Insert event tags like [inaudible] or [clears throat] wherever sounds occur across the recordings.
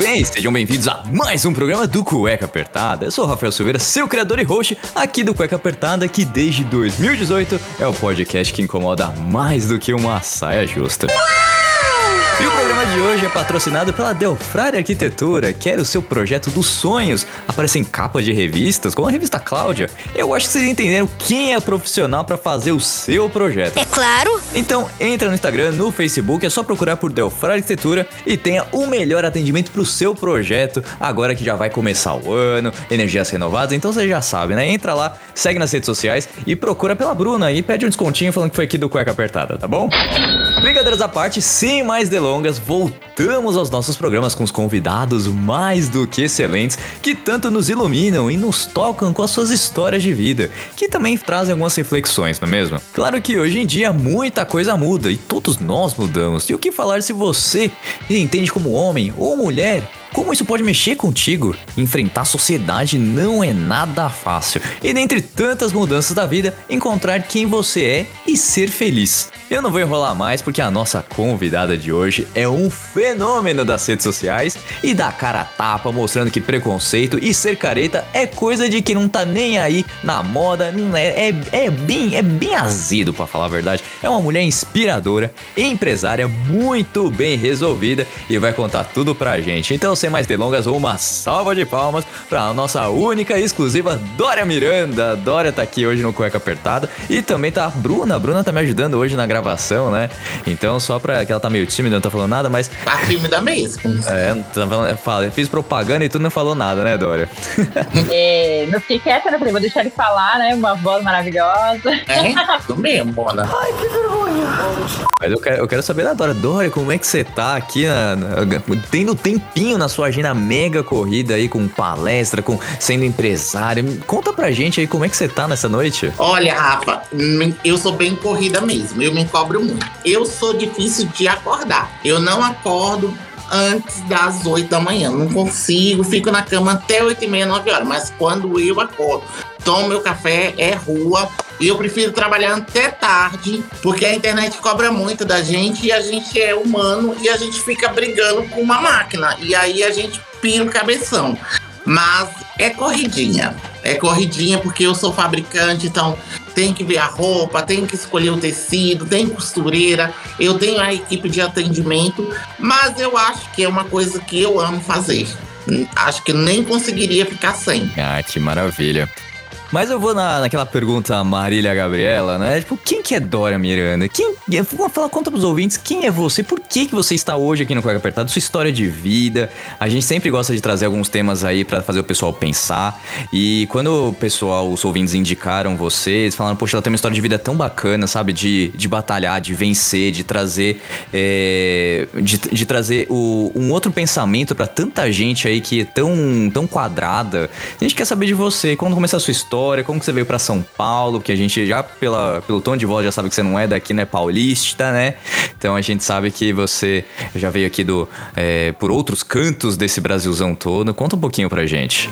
Bem, sejam bem-vindos a mais um programa do Cueca Apertada. Eu sou o Rafael Silveira, seu criador e host aqui do Cueca Apertada, que desde 2018 é o podcast que incomoda mais do que uma saia justa. O programa de hoje é patrocinado pela Delfrari Arquitetura, que era o seu projeto dos sonhos. Aparece em capas de revistas, como a revista Cláudia. Eu acho que vocês entenderam quem é profissional para fazer o seu projeto. É claro. Então entra no Instagram, no Facebook, é só procurar por Delfrari Arquitetura e tenha o melhor atendimento pro seu projeto, agora que já vai começar o ano, energias renovadas, então você já sabe, né? Entra lá, segue nas redes sociais e procura pela Bruna e pede um descontinho falando que foi aqui do Cueca Apertada, tá bom? Brincadeiras à parte, sem mais delongas, voltamos aos nossos programas com os convidados mais do que excelentes que tanto nos iluminam e nos tocam com as suas histórias de vida, que também trazem algumas reflexões, não é mesmo? Claro que hoje em dia muita coisa muda e todos nós mudamos. E o que falar se você entende como homem ou mulher? Como isso pode mexer contigo? Enfrentar a sociedade não é nada fácil. E dentre tantas mudanças da vida, encontrar quem você é e ser feliz. Eu não vou enrolar mais porque a nossa convidada de hoje é um fenômeno das redes sociais e dá cara a tapa mostrando que preconceito e ser careta é coisa de quem não tá nem aí na moda, é, é, é bem é bem azedo para falar a verdade. É uma mulher inspiradora, empresária muito bem resolvida e vai contar tudo pra gente. Então sem mais delongas, uma salva de palmas para a nossa única e exclusiva Dória Miranda. Dória tá aqui hoje no Cueca Apertada e também tá a Bruna. A Bruna tá me ajudando hoje na gravação, né? Então, só pra que ela tá meio tímida, não tá falando nada, mas. Tá tímida mesmo. É, não tá falando, fala, fiz propaganda e tu não falou nada, né, Dória? [laughs] É, não fiquei quieta, né? Falei, vou deixar ele falar, né? Uma voz maravilhosa. É, tô mesmo, Mona. Mas eu quero, eu quero saber da Dória. Dória, como é que você tá aqui, na, na- tendo tempinho na sua agenda mega corrida aí, com palestra, com sendo empresária? Conta pra gente aí como é que você tá nessa noite. Olha, Rafa, eu sou bem corrida mesmo. Eu me cobro muito. Eu sou difícil de acordar. Eu não acordo antes das 8 da manhã. Não consigo, fico na cama até 8 e meia, 9 horas. Mas quando eu acordo, tomo meu café, é rua. E eu prefiro trabalhar até tarde, porque a internet cobra muito da gente e a gente é humano e a gente fica brigando com uma máquina. E aí a gente pira o cabeção. Mas é corridinha. É corridinha porque eu sou fabricante, então tem que ver a roupa, tem que escolher o tecido, tem costureira, eu tenho a equipe de atendimento, mas eu acho que é uma coisa que eu amo fazer. Acho que nem conseguiria ficar sem. Ah, que maravilha. Mas eu vou na, naquela pergunta Marília Gabriela, né? Tipo, quem que é Dória Miranda? Quem, falar, conta pros ouvintes quem é você, por que que você está hoje aqui no Cueca Apertado, sua história de vida. A gente sempre gosta de trazer alguns temas aí pra fazer o pessoal pensar. E quando o pessoal, os ouvintes indicaram vocês, falaram, poxa, ela tem uma história de vida tão bacana, sabe? De, de batalhar, de vencer, de trazer, é, de, de trazer o, um outro pensamento pra tanta gente aí que é tão, tão quadrada. A gente quer saber de você, quando começou a sua história, como que você veio pra São Paulo, que a gente já, pela, pelo tom de voz, já sabe que você não é daqui, né? Paulista, né? Então a gente sabe que você já veio aqui do, é, por outros cantos desse Brasilzão todo. Conta um pouquinho pra gente.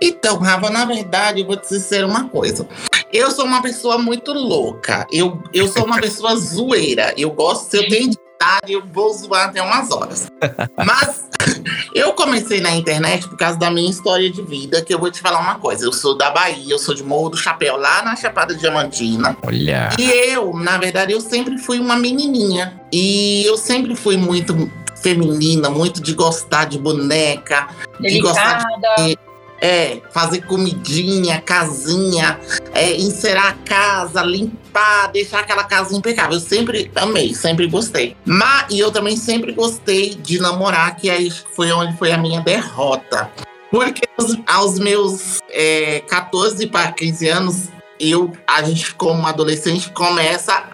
Então, Rafa, na verdade, eu vou te dizer uma coisa. Eu sou uma pessoa muito louca. Eu, eu sou uma pessoa [laughs] zoeira. Eu gosto, se eu tenho idade, eu vou zoar até umas horas. [laughs] Mas [laughs] eu comecei na internet por causa da minha história de vida, que eu vou te falar uma coisa. Eu sou da Bahia, eu sou de Morro do Chapéu, lá na Chapada Diamantina. Olha. E eu, na verdade, eu sempre fui uma menininha. E eu sempre fui muito feminina, muito de gostar de boneca, de gostar de Delicada. É, fazer comidinha, casinha, é, encerar a casa, limpar, deixar aquela casa impecável. Eu sempre amei, sempre gostei. Mas, e eu também sempre gostei de namorar, que aí foi onde foi a minha derrota. Porque aos, meus é, 14 para 15 anos, eu, a gente, como adolescente, começa a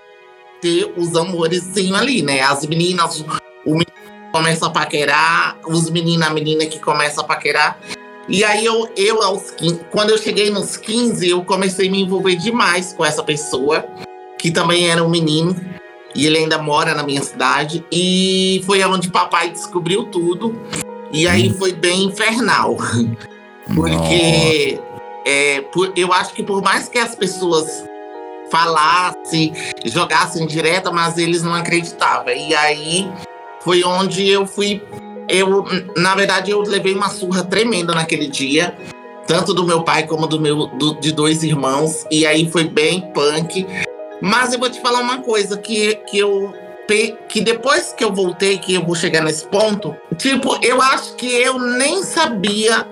ter os amorezinhos ali, né? As meninas, o menino começa a paquerar, os meninos, a menina que começa a paquerar. E aí eu, eu aos 15, quando eu cheguei nos 15, eu comecei a me envolver demais com essa pessoa, que também era um menino, e ele ainda mora na minha cidade. E foi onde papai descobriu tudo. E aí foi bem infernal. [laughs] Porque é, por, eu acho que por mais que as pessoas falassem, jogassem direta, mas eles não acreditavam. E aí foi onde eu fui. Eu, na verdade, eu levei uma surra tremenda naquele dia, tanto do meu pai como do meu do, de dois irmãos. E aí foi bem punk. Mas eu vou te falar uma coisa que, que eu que depois que eu voltei, que eu vou chegar nesse ponto, tipo, eu acho que eu nem sabia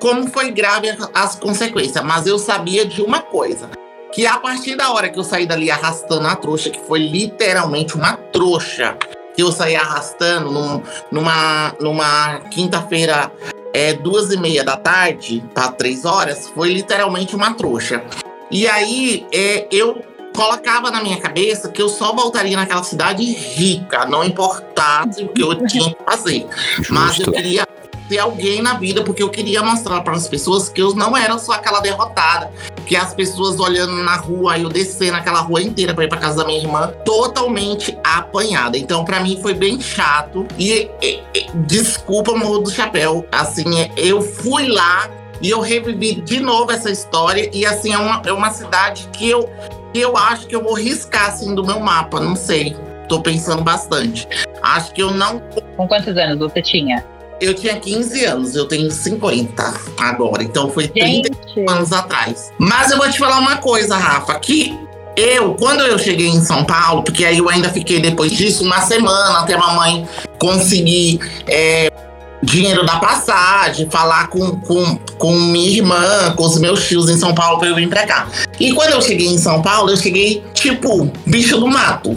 como foi grave as consequências, mas eu sabia de uma coisa. Que a partir da hora que eu saí dali arrastando a trouxa, que foi literalmente uma trouxa, que eu saí arrastando num, numa, numa quinta-feira, é, duas e meia da tarde, para três horas, foi literalmente uma trouxa. E aí é, eu colocava na minha cabeça que eu só voltaria naquela cidade rica, não importasse o que eu tinha que fazer. Justo. [laughs] Mas eu queria ter alguém na vida, porque eu queria mostrar para as pessoas que eu não era só aquela derrotada. Que as pessoas olhando na rua, eu descer naquela rua inteira para ir para casa da minha irmã, totalmente apanhada. Então, para mim, foi bem chato. E, e, e desculpa, Morro do Chapéu. Assim, é, eu fui lá e eu revivi de novo essa história. E, assim, é uma, é uma cidade que eu eu acho que eu vou riscar assim do meu mapa, não sei. Tô pensando bastante. Acho que eu não. Com quantos anos você tinha? Eu tinha 15 anos, eu tenho 50 agora, então foi Gente. 30 anos atrás. Mas eu vou te falar uma coisa, Rafa, que eu, quando eu cheguei em São Paulo, porque aí eu ainda fiquei depois disso uma semana até a mamãe conseguir é, dinheiro da passagem, falar com, com, com minha irmã, com os meus tios em São Paulo para eu vir pra cá. E quando eu cheguei em São Paulo, eu cheguei tipo bicho do mato.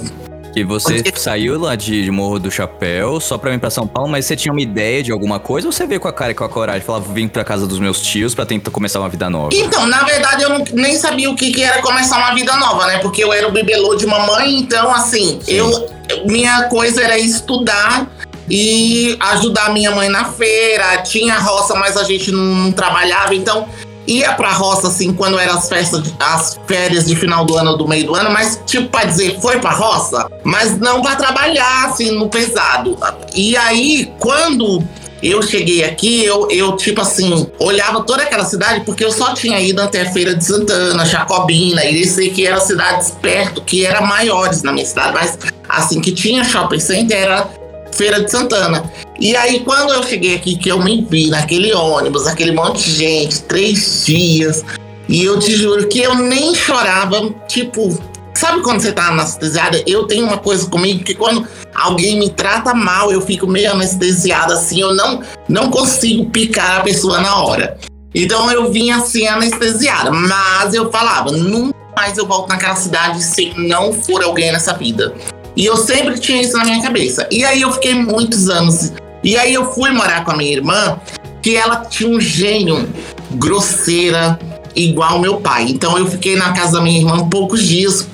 E você Porque... saiu lá de, Morro do Chapéu só pra vir pra São Paulo, mas você tinha uma ideia de alguma coisa ou você veio com a cara e com a coragem? Falava, vim pra casa dos meus tios pra tentar começar uma vida nova? Então, na verdade, eu não, nem sabia o que, que era começar uma vida nova, né? Porque eu era o bibelô de mamãe, então, assim, eu minha coisa era estudar e ajudar minha mãe na feira. Tinha roça, mas a gente não trabalhava, então ia pra roça assim quando eram as festas, as férias de final do ano, do meio do ano, mas tipo pra dizer, foi pra roça, mas não pra trabalhar assim no pesado. E aí, quando eu cheguei aqui, eu, eu, tipo assim, olhava toda aquela cidade, porque eu só tinha ido até a Feira de Santana, Jacobina, e sei que eram cidades perto, que eram maiores na minha cidade, mas assim, que tinha shopping center, era Feira de Santana. E aí, quando eu cheguei aqui, que eu me vi naquele ônibus, aquele monte de gente, três dias, e eu te juro que eu nem chorava, tipo, sabe quando você tá anestesiada? Eu tenho uma coisa comigo que quando alguém me trata mal, eu fico meio anestesiada assim, eu não, não consigo picar a pessoa na hora. Então eu vim assim anestesiada, mas eu falava, nunca mais eu volto naquela cidade se não for alguém nessa vida. E eu sempre tinha isso na minha cabeça. E aí eu fiquei muitos anos. E aí eu fui morar com a minha irmã, que ela tinha um gênio grosseira, igual meu pai. Então eu fiquei na casa da minha irmã poucos dias.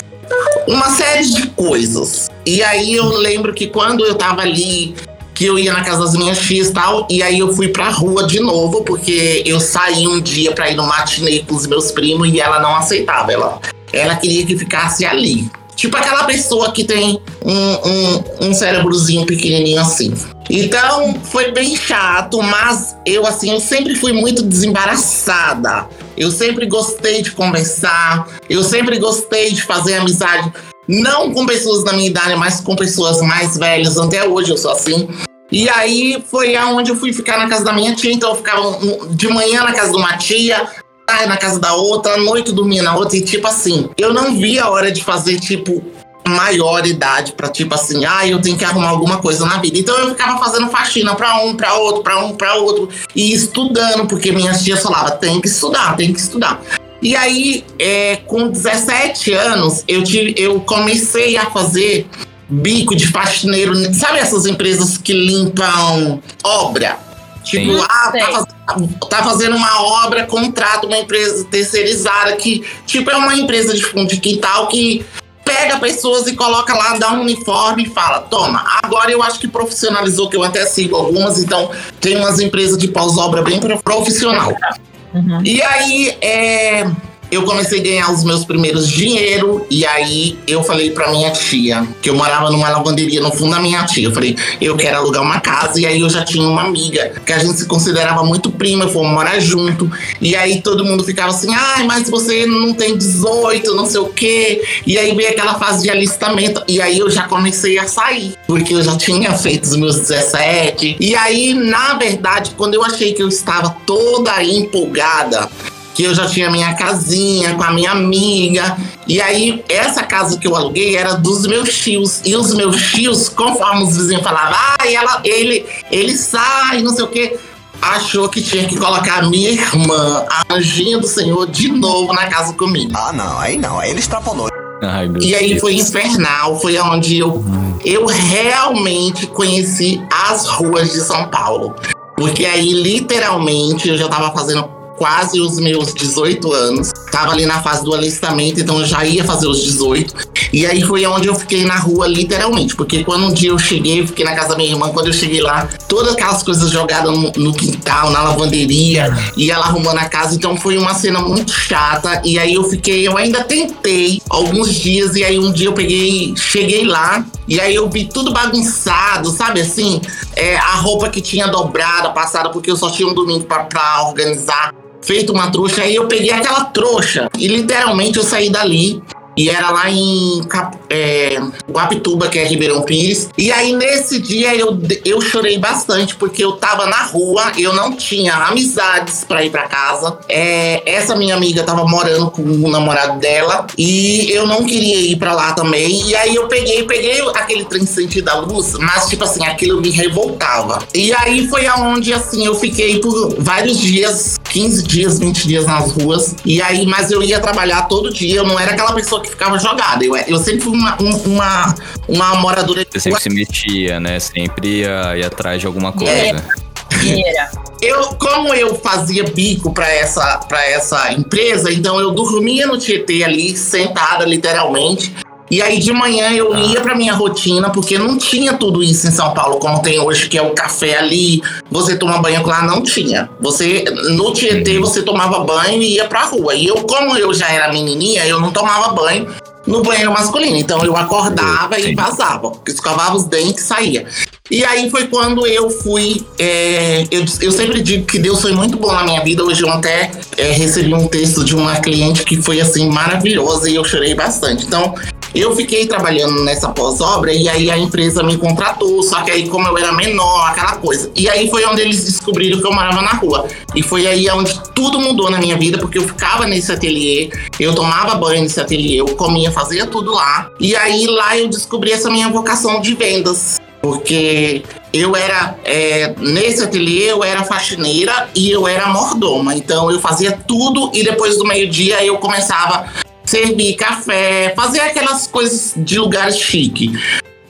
Uma série de coisas. E aí eu lembro que quando eu tava ali, que eu ia na casa das minhas tias e tal, e aí eu fui pra rua de novo, porque eu saí um dia pra ir no matinê com os meus primos e ela não aceitava. Ela, ela queria que ficasse ali. Tipo aquela pessoa que tem um, um, um cérebrozinho pequenininho assim. Então foi bem chato, mas eu assim, eu sempre fui muito desembaraçada. Eu sempre gostei de conversar, eu sempre gostei de fazer amizade, não com pessoas da minha idade, mas com pessoas mais velhas. Até hoje eu sou assim. E aí foi aonde eu fui ficar na casa da minha tia, então eu ficava de manhã na casa de uma tia, tarde na casa da outra, à noite dormia na outra, e tipo assim, eu não via a hora de fazer, tipo, maior idade para tipo assim, ah, eu tenho que arrumar alguma coisa na vida. Então eu ficava fazendo faxina para um, para outro, para um, para outro e estudando, porque minhas tias falavam, tem que estudar, tem que estudar. E aí, é, com 17 anos, eu tive, eu comecei a fazer bico de faxineiro, sabe essas empresas que limpam obra? Tipo, Sim. ah, tá fazendo, tá fazendo uma obra, contrata uma empresa terceirizada que, tipo, é uma empresa de fundo de quintal que pega pessoas e coloca lá, dá um uniforme e fala: toma, agora eu acho que profissionalizou, que eu até sigo algumas, então tem umas empresas de pós-obra bem profissional. Uhum. E aí, é eu comecei a ganhar os meus primeiros dinheiro e aí eu falei para minha tia, que eu morava numa lavanderia no fundo da minha tia. Eu falei, eu quero alugar uma casa e aí eu já tinha uma amiga que a gente se considerava muito prima, fomos morar junto. E aí todo mundo ficava assim: "Ai, mas você não tem 18, não sei o quê". E aí veio aquela fase de alistamento e aí eu já comecei a sair, porque eu já tinha feito os meus 17. E aí, na verdade, quando eu achei que eu estava toda empolgada, que eu já tinha minha casinha com a minha amiga. E aí, essa casa que eu aluguei era dos meus tios. E os meus tios, conforme os vizinhos falavam, ah, ela, ele, ele sai, não sei o quê, achou que tinha que colocar a minha irmã, a anjinha do Senhor, de novo na casa comigo. Ah, não, aí não, aí ele extrapolou. Ai, e aí Deus. foi infernal, foi onde eu, eu realmente conheci as ruas de São Paulo. Porque aí, literalmente, eu já tava fazendo quase os meus 18 anos. Tava ali na fase do alistamento, então eu já ia fazer os 18. E aí foi onde eu fiquei na rua, literalmente. Porque quando um dia eu cheguei, eu fiquei na casa da minha irmã, quando eu cheguei lá, todas aquelas coisas jogadas no, quintal, na lavanderia, e ela arrumando a casa. Então foi uma cena muito chata. E aí eu fiquei, eu ainda tentei alguns dias, e aí um dia eu peguei, cheguei lá, e aí eu vi tudo bagunçado, sabe assim? É, a roupa que tinha dobrada, passada, porque eu só tinha um domingo pra organizar feito uma trouxa. Aí eu peguei aquela trouxa e literalmente eu saí dali e era lá em é, Guapituba, que é Ribeirão Pires. E aí, nesse dia, eu, eu chorei bastante, porque eu tava na rua, eu não tinha amizades para ir para casa. É, essa minha amiga tava morando com o namorado dela e eu não queria ir para lá também. E aí, eu peguei, peguei aquele trem sentido da luz, mas, tipo assim, aquilo me revoltava. E aí, foi aonde, assim, eu fiquei por vários dias 15 dias, 20 dias nas ruas. E aí, mas eu ia trabalhar todo dia, eu não era aquela pessoa que ficava jogada. Eu, eu sempre fui uma, uma, uma moradora. Você sempre se metia, né? Sempre ia, ia atrás de alguma coisa. É. Eu, como eu fazia bico para essa, pra essa empresa, então eu dormia no Tietê ali, sentada literalmente. E aí de manhã eu ah. ia pra minha rotina, porque não tinha tudo isso em São Paulo, como tem hoje, que é o café ali, você toma banho lá, não tinha. Você, no Tietê, uhum. você tomava banho e ia pra rua. E eu, como eu já era menininha, eu não tomava banho no banheiro masculino. Então eu acordava e vazava, escovava os dentes e saía. E aí foi quando eu fui. É, eu, eu sempre digo que Deus foi muito bom na minha vida. Hoje eu até é, recebi um texto de uma cliente que foi assim maravilhosa e eu chorei bastante. Então eu fiquei trabalhando nessa pós-obra e aí a empresa me contratou, só que aí como eu era menor, aquela coisa. E aí foi onde eles descobriram que eu morava na rua. E foi aí onde tudo mudou na minha vida, porque eu ficava nesse ateliê, eu tomava banho nesse ateliê, eu comia, fazia tudo lá. E aí lá eu descobri essa minha vocação de vendas. Porque eu era, é, nesse ateliê, eu era faxineira e eu era mordoma. Então eu fazia tudo e depois do meio-dia eu começava servir café, fazer aquelas coisas de lugar chique.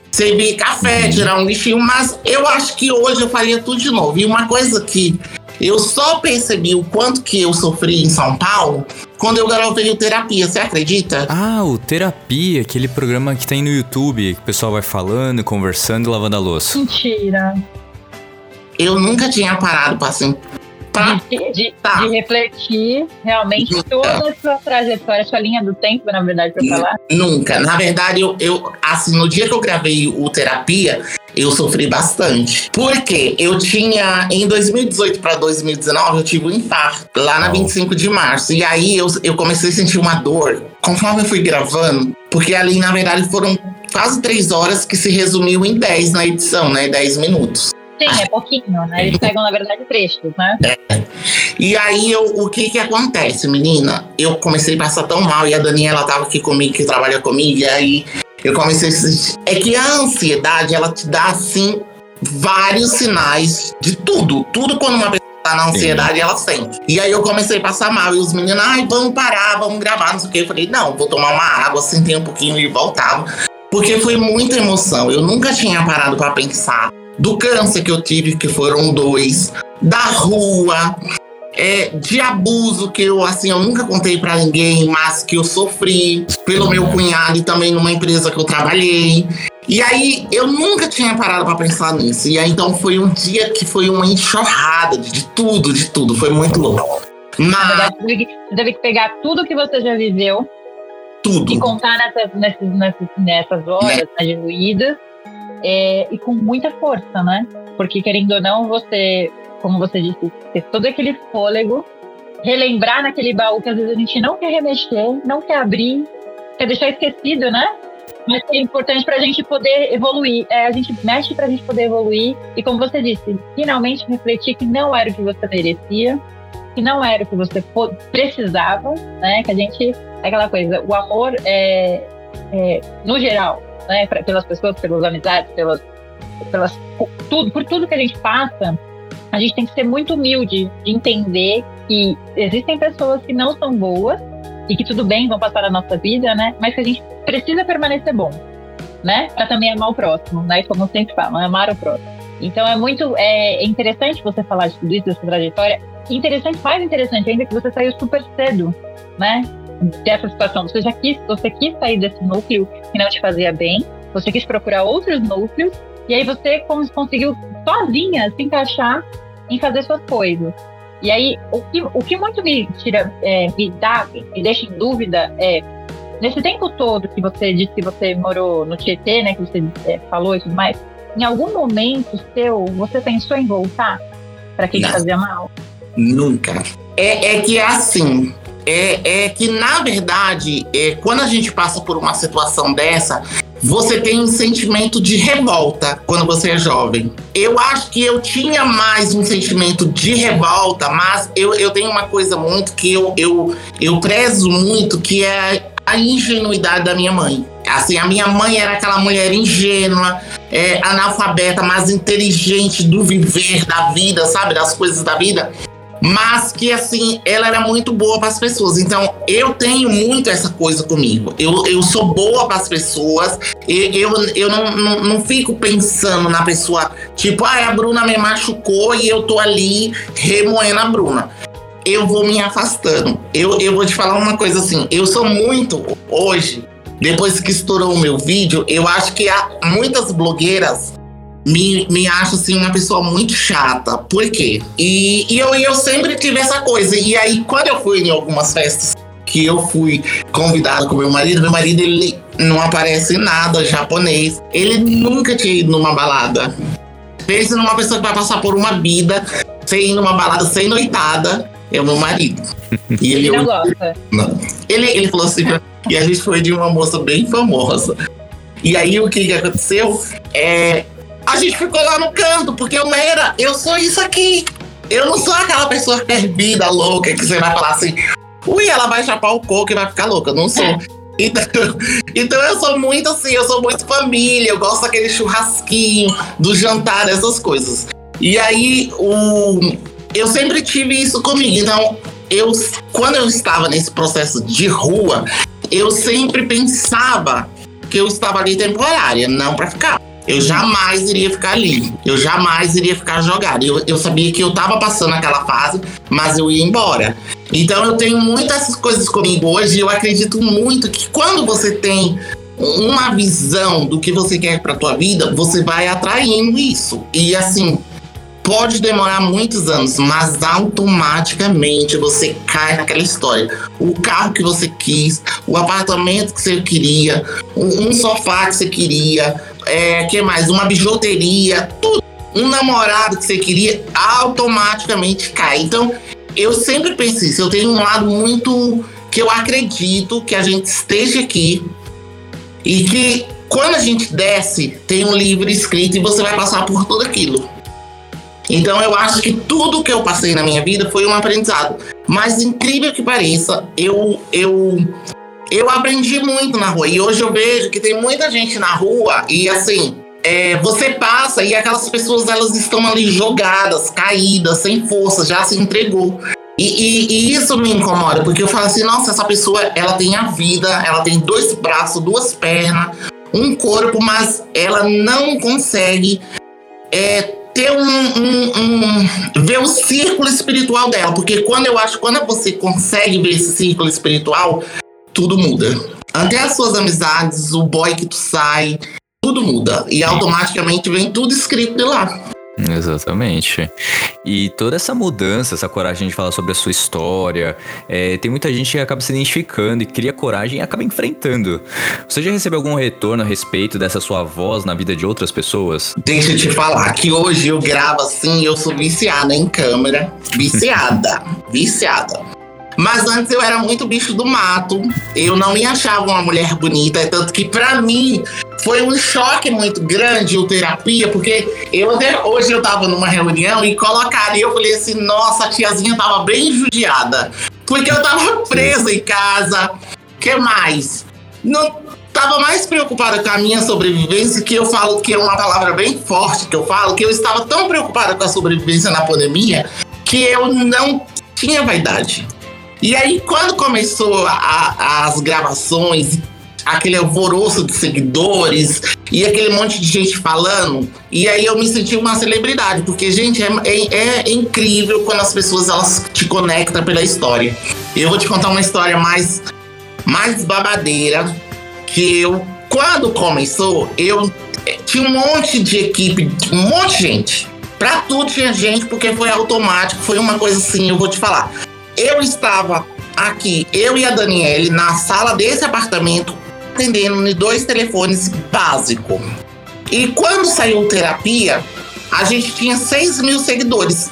Servir café, uhum. tirar um lixinho, mas eu acho que hoje eu faria tudo de novo. E uma coisa que eu só percebi o quanto que eu sofri em São Paulo quando eu gravei o Terapia, você acredita? Ah, o Terapia, aquele programa que tem no YouTube, que o pessoal vai falando, conversando e lavando a louça. Mentira. Eu nunca tinha parado pra, assim, Tá. De, de, tá. de, refletir realmente Nunca. toda a sua trajetória, sua linha do tempo, na verdade, para falar? Nunca. Na verdade, eu, eu, assim, no dia que eu gravei o Terapia, eu sofri bastante. Porque eu tinha, em 2018 para 2019, eu tive um infarto, lá na oh. 25 de março. E aí eu, eu comecei a sentir uma dor, conforme eu fui gravando, porque ali, na verdade, foram quase três horas que se resumiu em 10 na edição, né? 10 minutos. Sim, é pouquinho, né? Eles pegam, na verdade, trechos, né? É. E aí, eu, o que que acontece, menina? Eu comecei a passar tão mal, e a Daniela tava aqui comigo, que trabalha comigo, e aí eu comecei a sentir... É que a ansiedade, ela te dá, assim, vários sinais de tudo. Tudo quando uma pessoa tá na ansiedade, Sim. ela sente. E aí eu comecei a passar mal, e os meninos, ai, vamos parar, vamos gravar, não sei o quê. Eu falei, não, vou tomar uma água, sentei um pouquinho e voltava. Porque foi muita emoção. Eu nunca tinha parado para pensar do câncer que eu tive, que foram dois, da rua, é, de abuso que eu, assim, eu nunca contei para ninguém, mas que eu sofri pelo meu cunhado e também numa empresa que eu trabalhei. E aí eu nunca tinha parado para pensar nisso. E aí então foi um dia que foi uma enxurrada de, tudo, de tudo. Foi muito louco. Mas... Na verdade, você teve que pegar tudo que você já viveu tudo. e contar nessas, nessas, nessas, horas né? diluídas é, e com muita força, né? Porque querendo ou não, você, como você disse, ter todo aquele fôlego, relembrar naquele baú que às vezes a gente não quer remexer, não quer abrir, quer deixar esquecido, né? mas é importante para a gente poder evoluir. É, a gente mexe para a gente poder evoluir e, como você disse, finalmente refletir que não era o que você merecia, que não era o que você precisava, né? Que a gente é aquela coisa, o amor é, é no geral, né? Pelas pessoas, pelas amizades, pelas, pelas tudo, por tudo que a gente passa, a gente tem que ser muito humilde de entender que existem pessoas que não são boas e que tudo bem, vão passar a nossa vida, né? Mas que a gente precisa permanecer bom, né? Para também amar o próximo, né? Como sempre falo, amar o próximo. Então é muito é interessante você falar de tudo isso, dessa trajetória. Interessante, mais interessante ainda que você saiu super cedo, né? Dessa situação. Você já quis, você quis sair desse núcleo que não te fazia bem, você quis procurar outros núcleos, e aí você conseguiu sozinha se encaixar em fazer suas coisas. E aí, o que, o que muito me tira, é, me dá, me deixa em dúvida é, nesse tempo todo que você disse que você morou no Tietê, né, que você é, falou e tudo mais, em algum momento seu, você pensou em voltar para quem te fazia mal? Nunca. É, é que é assim, é, é que na verdade, é, quando a gente passa por uma situação dessa, você tem um sentimento de revolta quando você é jovem. Eu acho que eu tinha mais um sentimento de revolta, mas eu, eu tenho uma coisa muito que eu, eu, eu prezo muito, que é a ingenuidade da minha mãe. Assim, a minha mãe era aquela mulher ingênua, é, analfabeta, mas inteligente do viver da vida, sabe? Das coisas da vida mas que assim, ela era muito boa para as pessoas. Então, eu tenho muito essa coisa comigo. Eu, eu sou boa para as pessoas, eu, eu, eu não, não, não, fico pensando na pessoa, tipo, ah, a Bruna me machucou e eu tô ali remoendo a Bruna. Eu vou me afastando. Eu, eu vou te falar uma coisa assim, eu sou muito, hoje, depois que estourou o meu vídeo, eu acho que há muitas blogueiras me, me acho assim uma pessoa muito chata. Por quê? E, e eu, eu sempre tive essa coisa. E aí, quando eu fui em algumas festas que eu fui convidado com meu marido, meu marido ele não aparece em nada japonês. Ele nunca tinha ido numa balada. Pense numa pessoa que vai passar por uma vida sem ir numa balada, sem noitada. É o meu marido. [laughs] E ele, ele não gosta. Não. Ele, ele falou assim, e a gente foi de uma moça bem famosa. E aí o que, que aconteceu? É, a gente ficou lá no canto, porque eu era, eu sou isso aqui. Eu não sou aquela pessoa perdida, louca, que você vai falar assim, ui, ela vai chapar o coco e vai ficar louca. Eu não sou. [laughs] Então, então eu sou muito assim, eu sou muito família, eu gosto daquele churrasquinho, do jantar, essas coisas. E aí, o, eu sempre tive isso comigo. Então, eu, quando eu estava nesse processo de rua, eu sempre pensava que eu estava ali temporária, não para ficar. Eu jamais iria ficar ali. Eu jamais iria ficar jogado. Eu, eu sabia que eu tava passando aquela fase, mas eu ia embora. Então eu tenho muitas coisas comigo hoje e eu acredito muito que quando você tem uma visão do que você quer para tua vida, você vai atraindo isso. E assim, pode demorar muitos anos, mas automaticamente você cai naquela história. O carro que você quis, o apartamento que você queria, um sofá que você queria, é, que mais? Uma bijuteria, tudo. Um namorado que você queria, automaticamente cai. Então, eu sempre pensei isso. Eu tenho um lado muito que eu acredito que a gente esteja aqui e que quando a gente desce, tem um livro escrito e você vai passar por tudo aquilo. Então eu acho que tudo que eu passei na minha vida foi um aprendizado. Mas incrível que pareça, eu eu eu aprendi muito na rua. E hoje eu vejo que tem muita gente na rua e assim, é, você passa e aquelas pessoas elas estão ali jogadas, caídas, sem força, já se entregou. E, e, e, isso me incomoda, porque eu falo assim, nossa, essa pessoa ela tem a vida, ela tem dois braços, duas pernas, um corpo, mas ela não consegue é, ter um, um, um, ver o círculo espiritual dela, porque quando eu acho quando você consegue ver esse círculo espiritual, tudo muda. Até as suas amizades, o boy que tu sai, tudo muda e automaticamente vem tudo escrito de lá. Exatamente. E toda essa mudança, essa coragem de falar sobre a sua história, é, tem muita gente que acaba se identificando e cria coragem e acaba enfrentando. Você já recebeu algum retorno a respeito dessa sua voz na vida de outras pessoas? Deixa eu te falar que hoje eu gravo assim, eu sou viciada em câmera. Viciada. [laughs] viciada. Mas antes eu era muito bicho do mato. Eu não me achava uma mulher bonita. Tanto que para mim foi um choque muito grande o terapia, porque eu até hoje eu tava numa reunião e colocaria, eu falei assim, nossa, a tiazinha tava bem judiada. Porque eu tava presa em casa. que mais? Não tava mais preocupada com a minha sobrevivência, que eu falo que é uma palavra bem forte que eu falo, que eu estava tão preocupada com a sobrevivência na pandemia que eu não tinha vaidade. E aí, quando começou a, as gravações, aquele alvoroço de seguidores e aquele monte de gente falando, e aí eu me senti uma celebridade, porque, gente, é, é, é incrível quando as pessoas elas te conectam pela história. Eu vou te contar uma história mais, mais babadeira, que eu, quando começou, eu eh, tinha um monte de equipe, um monte de gente. Pra tudo tinha gente, porque foi automático, foi uma coisa assim, eu vou te falar. Eu estava aqui, eu e a Daniele, na sala desse apartamento, atendendo em dois telefones básicos. E quando saiu terapia, a gente tinha 6 mil seguidores.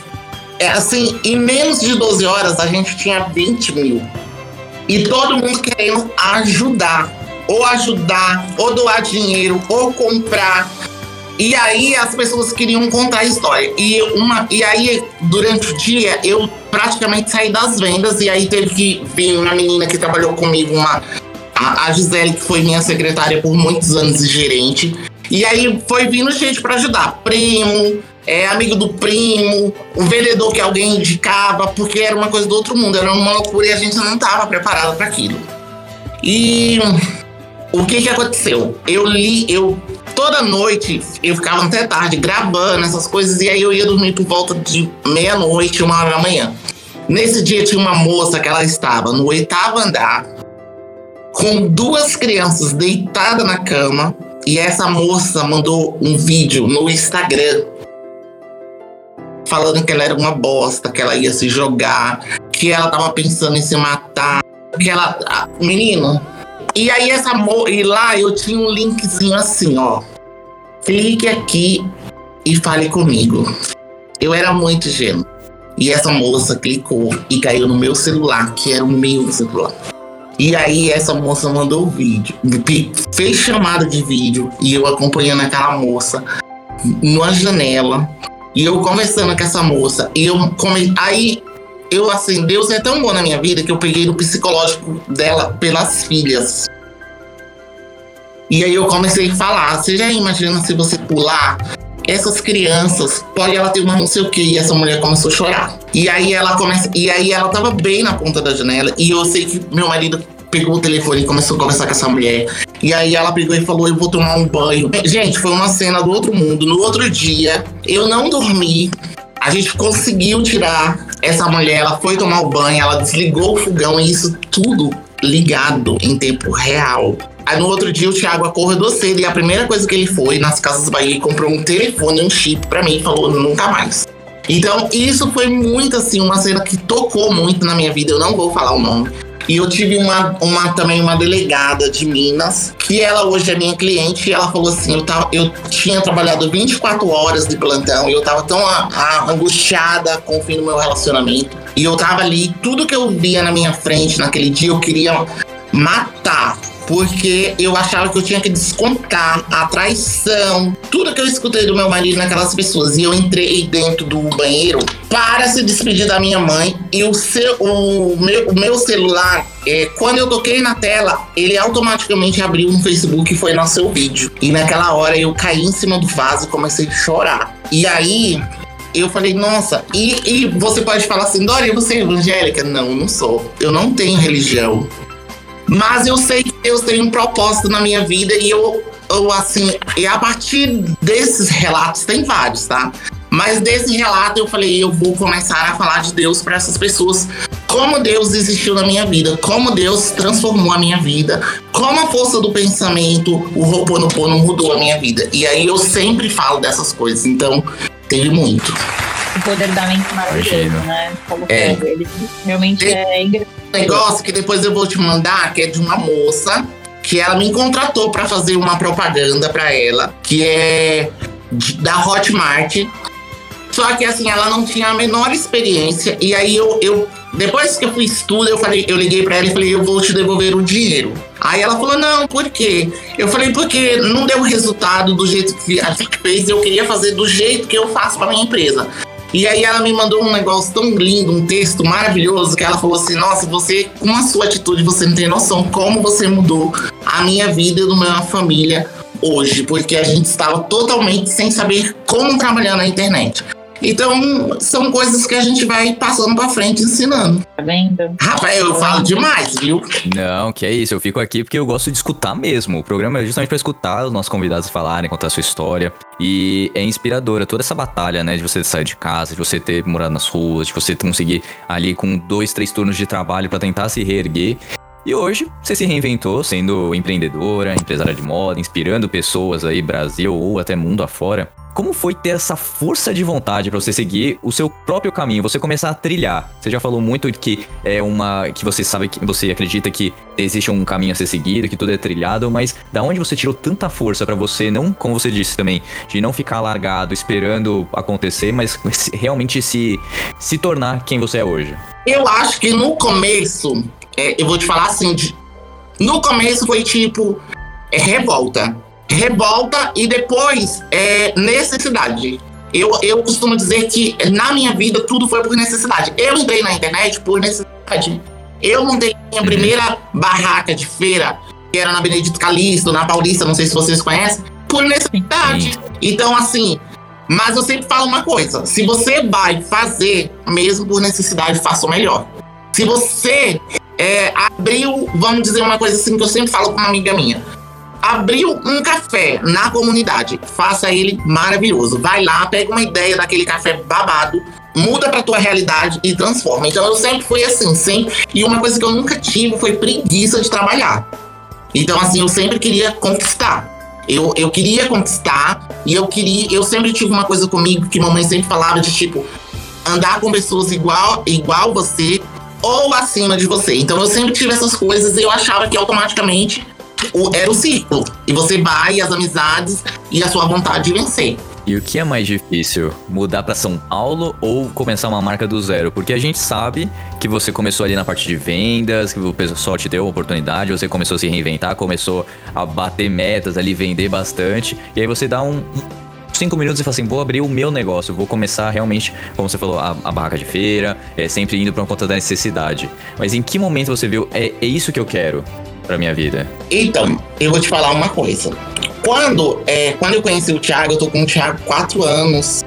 É assim, em menos de 12 horas a gente tinha 20 mil. E todo mundo querendo ajudar. Ou ajudar, ou doar dinheiro, ou comprar. E aí as pessoas queriam contar a história. E, uma, e aí, durante o dia, eu praticamente saí das vendas. E aí teve que vir uma menina que trabalhou comigo, uma, a, a Gisele, que foi minha secretária por muitos anos e gerente. E aí foi vindo gente para ajudar. Primo, é, amigo do primo, o vendedor que alguém indicava, porque era uma coisa do outro mundo, era uma loucura e a gente não estava preparado para aquilo. E o que que aconteceu? Eu li, eu toda noite eu ficava até tarde gravando essas coisas e aí eu ia dormir por volta de meia-noite, uma hora da manhã. Nesse dia tinha uma moça que ela estava no oitavo andar com duas crianças deitadas na cama e essa moça mandou um vídeo no Instagram falando que ela era uma bosta, que ela ia se jogar, que ela tava pensando em se matar, que ela. Menino. E aí essa mo e lá eu tinha um linkzinho assim, ó. Clique aqui e fale comigo. Eu era muito ingênuo. E essa moça clicou e caiu no meu celular, que era o meu celular. E aí essa moça mandou o vídeo, fez chamada de vídeo e eu acompanhando aquela moça numa janela e eu conversando com essa moça e eu come... aí eu assim, Deus é tão bom na minha vida que eu peguei no psicológico dela pelas filhas. E aí eu comecei a falar, você já imagina se você pular essas crianças, pode ela ter uma não sei o que, e essa mulher começou a chorar. E aí ela começa, e aí ela tava bem na ponta da janela, e eu sei que meu marido pegou o telefone e começou a conversar com essa mulher. E aí ela pegou e falou: Eu vou tomar um banho. Gente, foi uma cena do outro mundo. No outro dia, eu não dormi. A gente conseguiu tirar essa mulher, ela foi tomar o banho, ela desligou o fogão e isso tudo ligado em tempo real. Aí no outro dia o Thiago acordou cedo e a primeira coisa que ele foi nas Casas Bahia e comprou um telefone, um chip para mim e falou nunca mais. Então isso foi muito assim, uma cena que tocou muito na minha vida, eu não vou falar o nome. E eu tive uma, uma também uma delegada de Minas, que ela hoje é minha cliente, e ela falou assim: eu, tava, eu tinha trabalhado 24 horas de plantão e eu tava tão a, a, angustiada com o fim do meu relacionamento. E eu tava ali, tudo que eu via na minha frente naquele dia, eu queria matar porque eu achava que eu tinha que descontar a traição, tudo que eu escutei do meu marido naquelas pessoas. E eu entrei dentro do banheiro para se despedir da minha mãe e o, seu, o, meu, o meu celular é, quando eu toquei na tela, ele automaticamente abriu no Facebook e foi no seu vídeo. E naquela hora eu caí em cima do vaso e comecei a chorar. E aí eu falei, nossa, e, e você pode falar assim, Dória, você é evangélica? Não, não sou. Eu não tenho religião. Mas eu sei que Deus tem um propósito na minha vida e eu, eu assim, e a partir desses relatos, tem vários, tá? Mas desse relato eu falei, eu vou começar a falar de Deus para essas pessoas. Como Deus existiu na minha vida, como Deus transformou a minha vida, como a força do pensamento, o Ho'oponopono mudou a minha vida. E aí eu sempre falo dessas coisas, então teve muito. O poder da mente maravilhoso, né? Como É. Ele realmente é engraçado. Um negócio que depois eu vou te mandar, que é de uma moça que ela me contratou para fazer uma propaganda para ela, que é de- da Hotmart. Só que assim, ela não tinha a menor experiência e aí eu, eu depois que eu fiz tudo, eu falei, eu liguei para ela e falei, eu vou te devolver o dinheiro. Aí ela falou, não, por quê? Eu falei, porque não deu resultado do jeito que a gente fez, eu queria fazer do jeito que eu faço para minha empresa. E aí ela me mandou um negócio tão lindo, um texto maravilhoso, que ela falou assim, nossa, você, com a sua atitude, você não tem noção como você mudou a minha vida e do minha família hoje, porque a gente estava totalmente sem saber como trabalhar na internet. Então, são coisas que a gente vai passando pra frente ensinando. Tá vendo? Rafael, eu falo demais, viu? Não, que é isso. Eu fico aqui porque eu gosto de escutar mesmo. O programa é justamente pra escutar os nossos convidados falarem, contar a sua história. E é inspiradora toda essa batalha, né? De você sair de casa, de você ter morado nas ruas, de você conseguir ali com dois, três turnos de trabalho pra tentar se reerguer. E hoje você se reinventou sendo empreendedora, empresária de moda, inspirando pessoas aí, Brasil ou até mundo afora. Como foi ter essa força de vontade pra você seguir o seu próprio caminho, você começar a trilhar? Você já falou muito que é uma que você sabe que você acredita que existe um caminho a ser seguido, que tudo é trilhado, mas da onde você tirou tanta força pra você não, como você disse também, de não ficar largado esperando acontecer, mas realmente se se tornar quem você é hoje? Eu acho que no começo, é, eu vou te falar assim, de- no começo foi tipo é, revolta. Revolta e depois é, necessidade. Eu, eu costumo dizer que na minha vida tudo foi por necessidade. Eu entrei na internet por necessidade. Eu montei minha primeira barraca de feira, que era na Benedito Calixto, na Paulista, não sei se vocês conhecem, por necessidade. Então, assim, mas eu sempre falo uma coisa: se você vai fazer, mesmo por necessidade, faça o melhor. Se você é, abriu, vamos dizer uma coisa assim que eu sempre falo com uma amiga minha. Abriu um café na comunidade, faça ele maravilhoso. Vai lá, pega uma ideia daquele café babado, muda pra tua realidade e transforma. Então eu sempre fui assim, sempre. E uma coisa que eu nunca tive foi preguiça de trabalhar. Então, assim, eu sempre queria conquistar. Eu, eu queria conquistar e eu queria. Eu sempre tive uma coisa comigo que mamãe sempre falava de tipo andar com pessoas igual, igual você ou acima de você. Então eu sempre tive essas coisas e eu achava que automaticamente o- era o círculo. E você vai, as amizades e a sua vontade de vencer. E o que é mais difícil, mudar pra São Paulo ou começar uma marca do zero? Porque a gente sabe que você começou ali na parte de vendas, que o pessoal te deu a oportunidade, você começou a se reinventar, começou a bater metas ali, vender bastante, e aí você dá um cinco minutos e fala assim, vou abrir o meu negócio, vou começar realmente, como você falou, a, a barraca de feira, é sempre indo pra conta da necessidade. Mas em que momento você viu, é, é isso que eu quero pra minha vida? Então, eu vou te falar uma coisa. Quando, é, quando eu conheci o Thiago, eu tô com o Thiago quatro anos.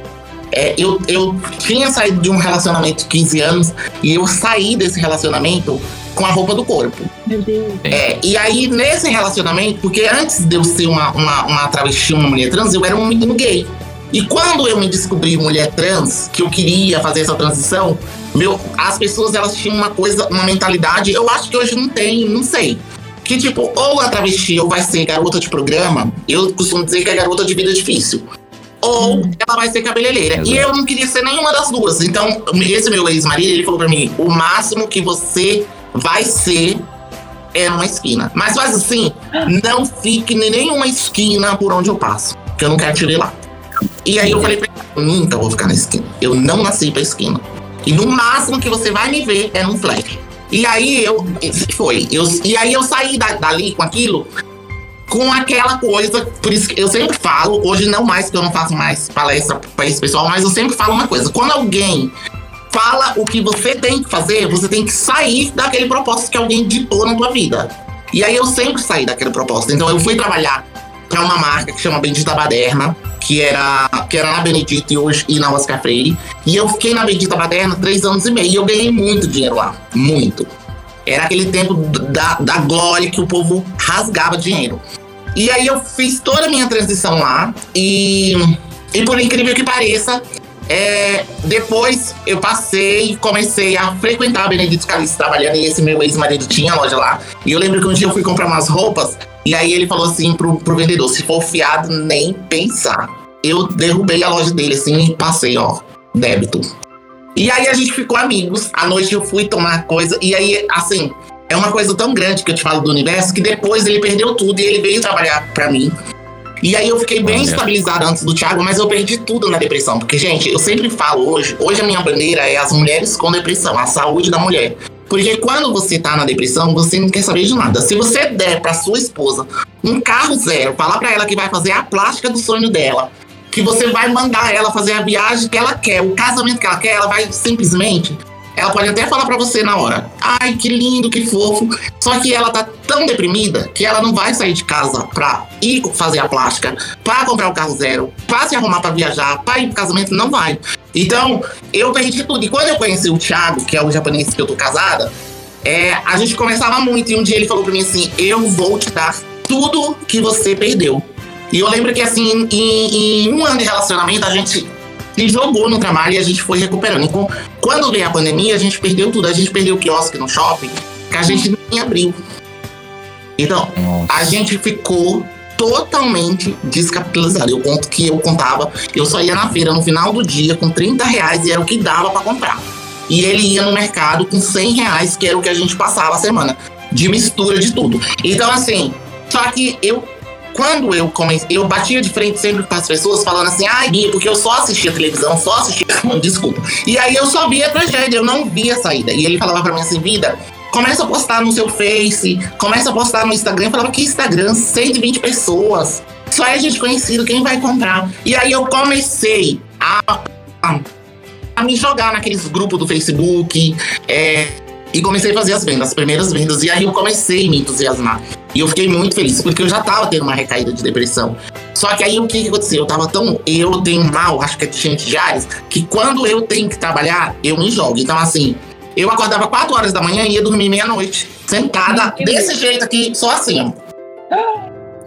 É, eu, eu tinha saído de um relacionamento de 15 anos e eu saí desse relacionamento com a roupa do corpo. Meu Deus. É, e aí, nesse relacionamento, porque antes de eu ser uma, uma, uma travesti, uma mulher trans, eu era um menino gay. E quando eu me descobri mulher trans, que eu queria fazer essa transição, meu, as pessoas elas tinham uma coisa, uma mentalidade, eu acho que hoje não tem, não sei. Que tipo, ou a travesti ou vai ser garota de programa, eu costumo dizer que é garota de vida difícil. Ou ela vai ser cabeleireira. E eu não queria ser nenhuma das duas. Então, esse meu ex-marido, ele falou pra mim: o máximo que você vai ser é numa esquina. Mas faz assim, não fique em nenhuma esquina por onde eu passo. Que eu não quero te ver lá. E aí eu falei pra ele, nunca vou ficar na esquina. Eu não nasci pra esquina. E no máximo que você vai me ver é num flash. E aí eu. Foi. Eu, e aí eu saí da- dali com aquilo. Com aquela coisa, por isso que eu sempre falo, hoje não mais, que eu não faço mais palestra pra esse pessoal, mas eu sempre falo uma coisa: quando alguém fala o que você tem que fazer, você tem que sair daquele propósito que alguém ditou na tua vida. E aí eu sempre saí daquele propósito. Então eu fui trabalhar para uma marca que chama Bendita Baderna, que era, que era na Benedito e hoje e na Oscar Freire. E eu fiquei na Bendita Baderna três anos e meio. E eu ganhei muito dinheiro lá. Muito. Era aquele tempo da, da glória que o povo rasgava dinheiro. E aí eu fiz toda a minha transição lá. E, e por incrível que pareça, é, depois eu passei e comecei a frequentar a Benedito Calixto trabalhando e esse meu ex-marido tinha loja lá. E eu lembro que um dia eu fui comprar umas roupas e aí ele falou assim pro, pro vendedor: se for fiado, nem pensar. Eu derrubei a loja dele assim e passei, ó, débito. E aí a gente ficou amigos. À noite eu fui tomar coisa. E aí, assim, é uma coisa tão grande que eu te falo do universo que depois ele perdeu tudo e ele veio trabalhar para mim. E aí eu fiquei bem Olha. estabilizado antes do Thiago, mas eu perdi tudo na depressão. Porque, gente, eu sempre falo hoje, hoje a minha bandeira é as mulheres com depressão, a saúde da mulher. Porque quando você tá na depressão, você não quer saber de nada. Se você der pra sua esposa um carro zero, falar pra ela que vai fazer a plástica do sonho dela, que você vai mandar ela fazer a viagem que ela quer, o casamento que ela quer, ela vai simplesmente. Ela pode até falar pra você na hora: ai, que lindo, que fofo. Só que ela tá tão deprimida que ela não vai sair de casa pra ir fazer a plástica, pra comprar o carro zero, pra se arrumar pra viajar, pra ir pro casamento, não vai. Então, eu perdi tudo. E quando eu conheci o Thiago, que é o japonês que eu tô casada, é, a gente conversava muito. E um dia ele falou pra mim assim: Eu vou te dar tudo que você perdeu. E eu lembro que, assim, em, em um ano de relacionamento, a gente se jogou no trabalho e a gente foi recuperando. Então, quando veio a pandemia, a gente perdeu tudo. A gente perdeu o quiosque no shopping, que a gente nem abriu. Então, a gente ficou totalmente descapitalizado. Eu conto que eu contava, eu só ia na feira no final do dia com 30 reais e era o que dava pra comprar. E ele ia no mercado com 100 reais, que era o que a gente passava a semana, de mistura de tudo. Então, assim, só que eu, quando eu comecei, eu batia de frente sempre com as pessoas falando assim, ai, Gui, porque eu só assistia televisão, só assistia. [laughs] Desculpa. E aí eu só via tragédia, eu não via saída. E ele falava pra mim assim, vida, começa a postar no seu Face, começa a postar no Instagram. Eu falava, que Instagram? 120 pessoas. Só é gente conhecida, quem vai comprar? E aí eu comecei a, a me jogar naqueles grupos do Facebook. é, e comecei a fazer as vendas, as primeiras vendas. E aí eu comecei a me entusiasmar. E eu fiquei muito feliz, porque eu já tava tendo uma recaída de depressão. Só que aí o que, que aconteceu? Eu tava tão. Eu tenho mal, acho que é de gente de Ares, que quando eu tenho que trabalhar, eu me jogo. Então, assim, eu acordava 4 horas da manhã e ia dormir meia-noite. Sentada desse jeito aqui, só assim, ó.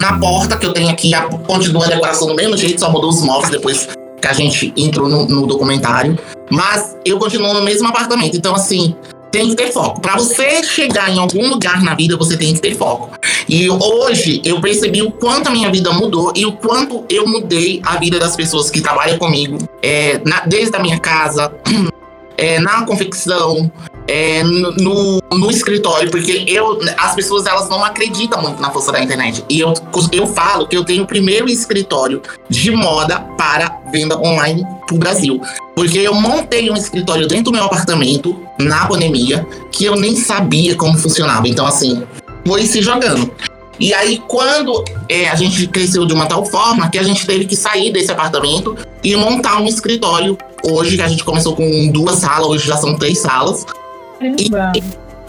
Na porta que eu tenho aqui, a, continua a decoração do mesmo jeito, só mudou os móveis depois que a gente entrou no, no documentário. Mas eu continuo no mesmo apartamento. Então, assim, tem que ter foco. Para você chegar em algum lugar na vida, você tem que ter foco. E hoje eu percebi o quanto a minha vida mudou e o quanto eu mudei a vida das pessoas que trabalham comigo, é, na- desde a minha casa, [clears throat] é, na confecção, é, no, no- escritório, porque eu, as pessoas elas não acreditam muito na força da internet. E eu, eu falo que eu tenho o primeiro escritório de moda para venda online pro Brasil. Porque eu montei um escritório dentro do meu apartamento, na pandemia, que eu nem sabia como funcionava. Então, assim, foi se jogando. E aí, quando é, a gente cresceu de uma tal forma que a gente teve que sair desse apartamento e montar um escritório. Hoje, que a gente começou com duas salas, hoje já são três salas.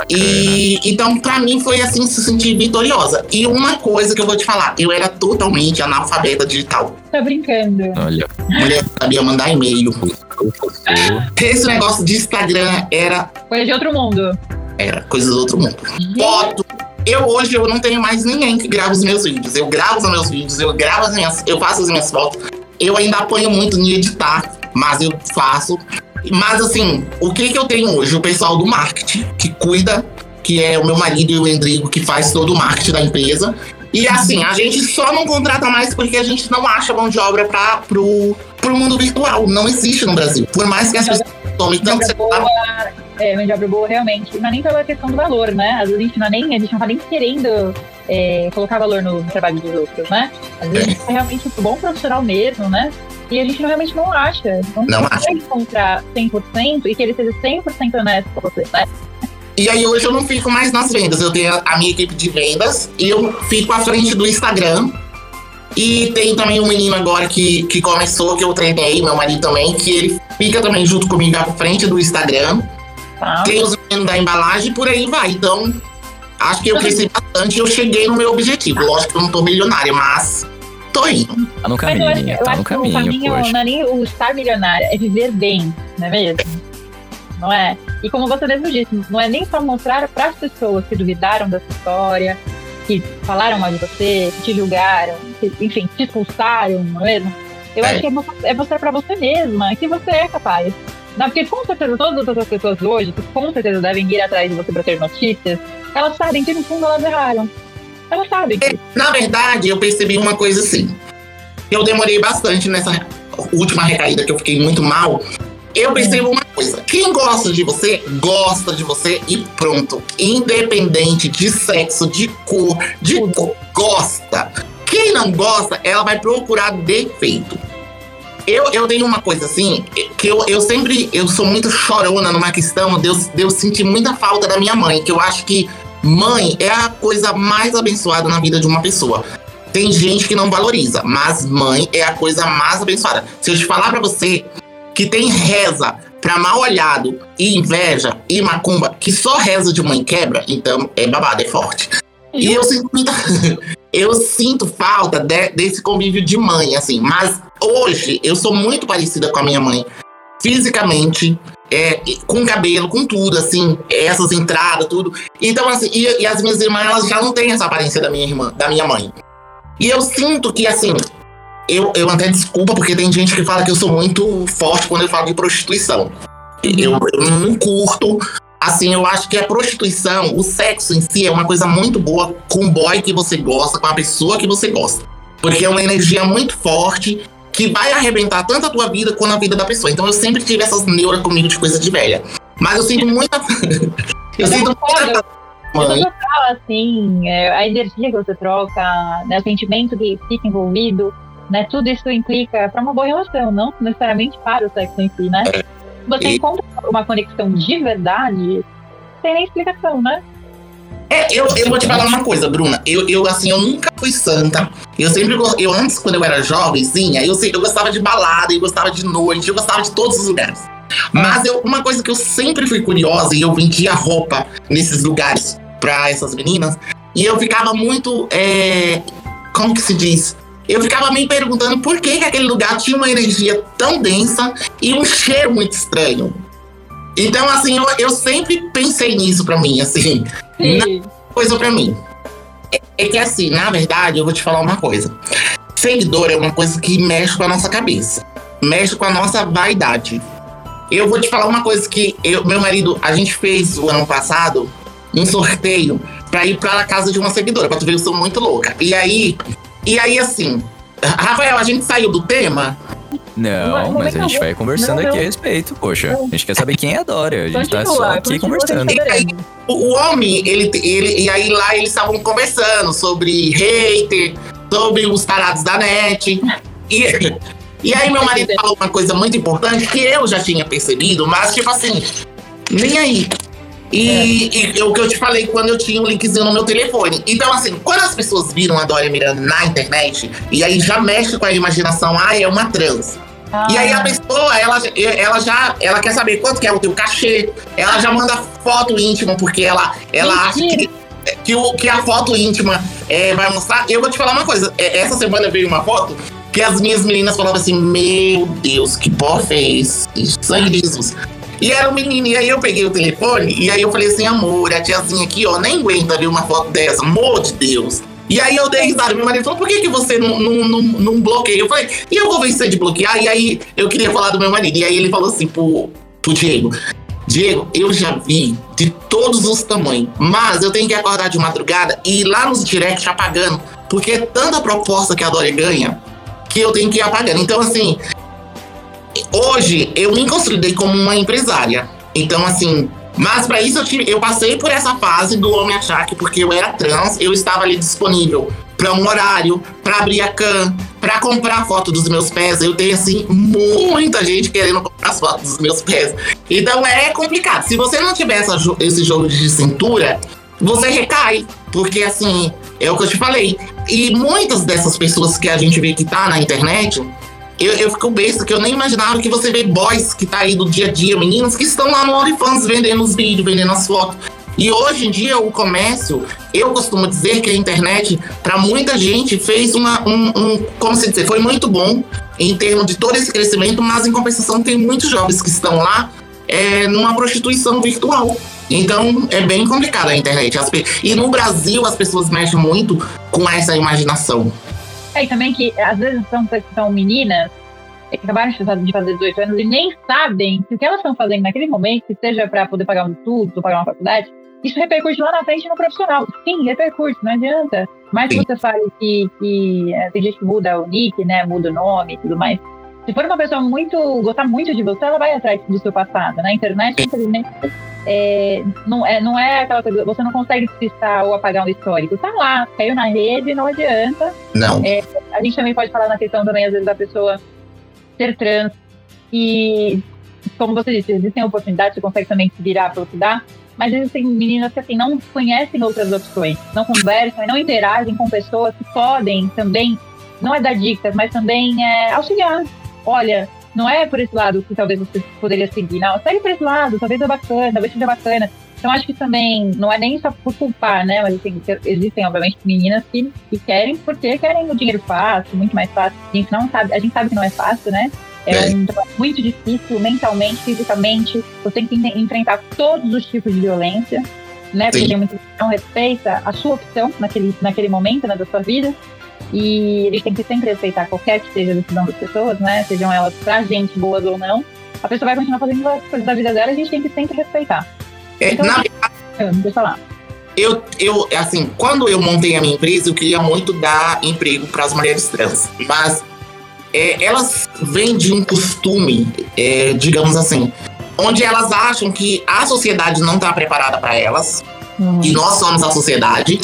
E então, pra mim, foi assim se sentir vitoriosa. E uma coisa que eu vou te falar, eu era totalmente analfabeta digital. Tá brincando. Olha, Mulher sabia mandar e-mail. Esse negócio de Instagram era, Coisa de outro mundo. era coisa do outro mundo. Foto. Eu hoje eu não tenho mais ninguém que grava os meus vídeos. Eu gravo os meus vídeos, eu gravo as minhas, eu faço as minhas fotos. Eu ainda apanho muito em editar, mas eu faço. Mas assim, o que que eu tenho hoje? O pessoal do marketing que cuida, que é o meu marido e o Endrigo que faz todo o marketing da empresa. E assim, a gente só não contrata mais porque a gente não acha mão de obra para pro, pro mundo virtual. Não existe no Brasil. Por mais que as pessoas tomem tanto boa, é, mão de obra boa realmente. Não é nem pela questão do valor, né? Às vezes a gente não é nem, a gente não tá nem querendo é, colocar valor no trabalho dos outros, né? Às vezes a gente é realmente um bom profissional mesmo, né? E a gente realmente não acha. Não, Não consegue encontrar 100% e que ele seja 100% honesto com você, né? E aí hoje eu não fico mais nas vendas. Eu tenho a minha equipe de vendas e eu fico à frente do Instagram. E tem também um menino agora que, que começou, que eu treinei, meu marido também, que ele fica também junto comigo à frente do Instagram. Tá? Tem os meninos da embalagem e por aí vai. Então, acho que eu cresci bastante e eu cheguei no meu objetivo. Lógico que eu não tô milionária, mas tô indo. Tá no acho, caminho, eu tá acho no que o caminho, caminho poxa. não é nem o estar milionário, é viver bem, não é mesmo? Não é? E como você mesmo disse, não é nem só mostrar para as pessoas que duvidaram da sua história, que falaram mal de você, que te julgaram, que, enfim, te expulsaram, não é mesmo? Eu É. acho que é mostrar, é pra você mesma que você é capaz. Não, porque com certeza todas as outras pessoas hoje, que com certeza devem ir atrás de você pra ter notícias, elas sabem que no fundo elas erraram. Elas sabem que. Na verdade, eu percebi uma coisa assim. Eu demorei bastante nessa última recaída que eu fiquei muito mal. Eu percebo uma coisa. Quem gosta de você, gosta de você e pronto. Independente de sexo, de cor, de cor, gosta. Quem não gosta, ela vai procurar defeito. Eu, eu tenho uma coisa assim, que eu, eu sempre, eu sou muito chorona numa questão de eu, de eu sentir muita falta da minha mãe, que eu acho que mãe é a coisa mais abençoada na vida de uma pessoa. Tem gente que não valoriza, mas mãe é a coisa mais abençoada. Se eu te falar pra você que tem reza pra mal olhado e inveja e macumba, que só reza de mãe quebra, então é babado, é forte. E eu sinto [laughs] eu sinto falta de- desse convívio de mãe, assim. Mas hoje eu sou muito parecida com a minha mãe. Fisicamente, é, com cabelo, com tudo, assim, essas entradas, tudo. Então, assim, e, e as minhas irmãs, elas já não têm essa aparência da minha irmã, da minha mãe. E eu sinto que, assim, eu, eu até desculpa, porque tem gente que fala que eu sou muito forte quando eu falo de prostituição. Eu, eu não curto. Assim, eu acho que a prostituição, o sexo em si, é uma coisa muito boa com o boy que você gosta, com a pessoa que você gosta. Porque é uma energia muito forte que vai arrebentar tanto a tua vida quanto a vida da pessoa. Então eu sempre tive essas neuras comigo de coisa de velha. Mas eu sinto muita. [laughs] eu sinto concordo. muita. Mãe. fala assim, é, a energia que você troca, né, o sentimento que fica envolvido, né, tudo isso implica para uma boa relação, não necessariamente para o sexo em si, né? Você E- encontra uma conexão de verdade, sem nem explicação, né? É, eu, eu vou te falar uma coisa, Bruna. Eu, eu, assim, eu nunca fui santa. Eu sempre Eu antes, quando eu era jovenzinha, eu, eu gostava de balada, eu gostava de noite, eu gostava de todos os lugares. Mas eu, uma coisa que eu sempre fui curiosa e eu vendia roupa nesses lugares pra essas meninas. E eu ficava muito. é, como que se diz? Eu ficava me perguntando por que, que aquele lugar tinha uma energia tão densa e um cheiro muito estranho. Então, assim, eu, eu sempre pensei nisso pra mim, assim Sim. coisa pra mim. É, é que assim, na verdade, eu vou te falar uma coisa. Seguidor é uma coisa que mexe com a nossa cabeça. Mexe com a nossa vaidade. Eu vou te falar uma coisa que eu, meu marido, a gente fez o ano passado um sorteio pra ir pra casa de uma seguidora, pra tu ver, eu sou muito louca. E aí, e aí assim, Rafael, a gente saiu do tema. Não, mas a não, gente vai conversando Não, aqui a respeito, poxa. A gente quer saber quem é a Dória. A gente tá só aqui conversando. sem saber. O, o homem, ele, ele. E aí lá eles estavam conversando sobre hater, sobre os tarados da net. E, e aí meu marido falou uma coisa muito importante que eu já tinha percebido, mas tipo assim, nem aí. E, e o que eu te falei quando eu tinha um linkzinho no meu telefone. Então, assim, quando as pessoas viram a Dória Miranda na internet, e aí já mexe com a imaginação, ah, é uma trans. E aí a pessoa, ela, ela já ela quer saber quanto que é o teu cachê. Ela já manda foto íntima, porque ela, ela acha que, que, o, que a foto íntima é, vai mostrar. Eu vou te falar uma coisa. é, Essa semana veio uma foto que as minhas meninas falavam assim: Meu Deus, que bofe é esse? Sangue Jesus. E era um menino, e aí eu peguei o telefone, e aí eu falei assim, amor, a tiazinha aqui, ó, nem aguenta ver uma foto dessa, amor de Deus. E aí eu dei risada, meu marido falou, por que, que você não, não, não, não bloqueia? Eu falei, e eu vou de bloquear? E aí eu queria falar do meu marido, e aí ele falou assim pro, pro Diego, Diego, eu já vi de todos os tamanhos, mas eu tenho que acordar de madrugada e ir lá nos direct apagando, porque é tanta proposta que a Dória ganha, que eu tenho que ir apagando. Então, assim, hoje eu me consolidei como uma empresária. Então, assim, mas para isso eu, tive, eu passei por essa fase do homem achar que porque eu era trans, eu estava ali disponível para um horário, para abrir a cam, para comprar foto dos meus pés. Eu tenho assim muita gente querendo comprar as fotos dos meus pés. Então é complicado. Se você não tiver essa esse jogo de cintura, você recai, porque assim, é o que eu te falei. E muitas dessas pessoas que a gente vê que tá na internet, eu, eu fico besta que eu nem imaginava que você vê boys que tá aí do dia a dia, meninas que estão lá no OnlyFans vendendo os vídeos, vendendo as fotos. E hoje em dia o comércio, eu costumo dizer que a internet, para muita gente, fez uma, um, um, como se dizer, foi muito bom em termos de todo esse crescimento, mas em compensação tem muitos jovens que estão lá é, numa prostituição virtual. Então é bem complicado a internet. E no Brasil as pessoas mexem muito com essa imaginação. E também que às vezes são, são meninas é que acabaram de fazer 18 anos e nem sabem que o que elas estão fazendo naquele momento, que seja para poder pagar um estudo, pagar uma faculdade, isso repercute lá na frente no profissional. Sim, repercute, não adianta. Mas se você fale que, que é, tem gente que muda o nick, né? Muda o nome e tudo mais. Se for uma pessoa muito, gostar muito de você, ela vai atrás do seu passado. Na internet, infelizmente, é, não, é, não é aquela coisa, você não consegue despistar ou apagar um histórico. Tá lá, caiu na rede, não adianta. Não. É, a gente também pode falar na questão também, às vezes, da pessoa ser trans e, como você disse, existem oportunidades, você consegue também se virar para estudar, mas existem meninas que assim, não conhecem outras opções, não conversam e não interagem com pessoas que podem também, não é dar dicas, mas também é, auxiliar. Olha, não é por esse lado que talvez você poderia seguir, não, segue por esse lado, talvez é bacana, talvez seja bacana. Então acho que também não é nem só por culpar, né? Mas assim, existem, obviamente, meninas que, que querem porque querem o dinheiro fácil, muito mais fácil. A gente não sabe, a gente sabe que não é fácil, né? É, é. um muito difícil mentalmente, fisicamente. Você tem que enfrentar todos os tipos de violência, né? Porque muita gente não respeita a sua opção naquele, naquele momento né, da sua vida. E eles têm que sempre respeitar qualquer que seja a decisão das pessoas, né? Sejam elas pra gente boas ou não. A pessoa vai continuar fazendo as coisas da vida dela e a gente tem que sempre respeitar. É, então, na deixa eu falar. Eu, eu, assim, quando eu montei a minha empresa, eu queria muito dar emprego para as mulheres trans. Mas é, elas vêm de um costume, é, digamos assim, onde elas acham que a sociedade não está preparada para elas. Uhum. E nós somos a sociedade.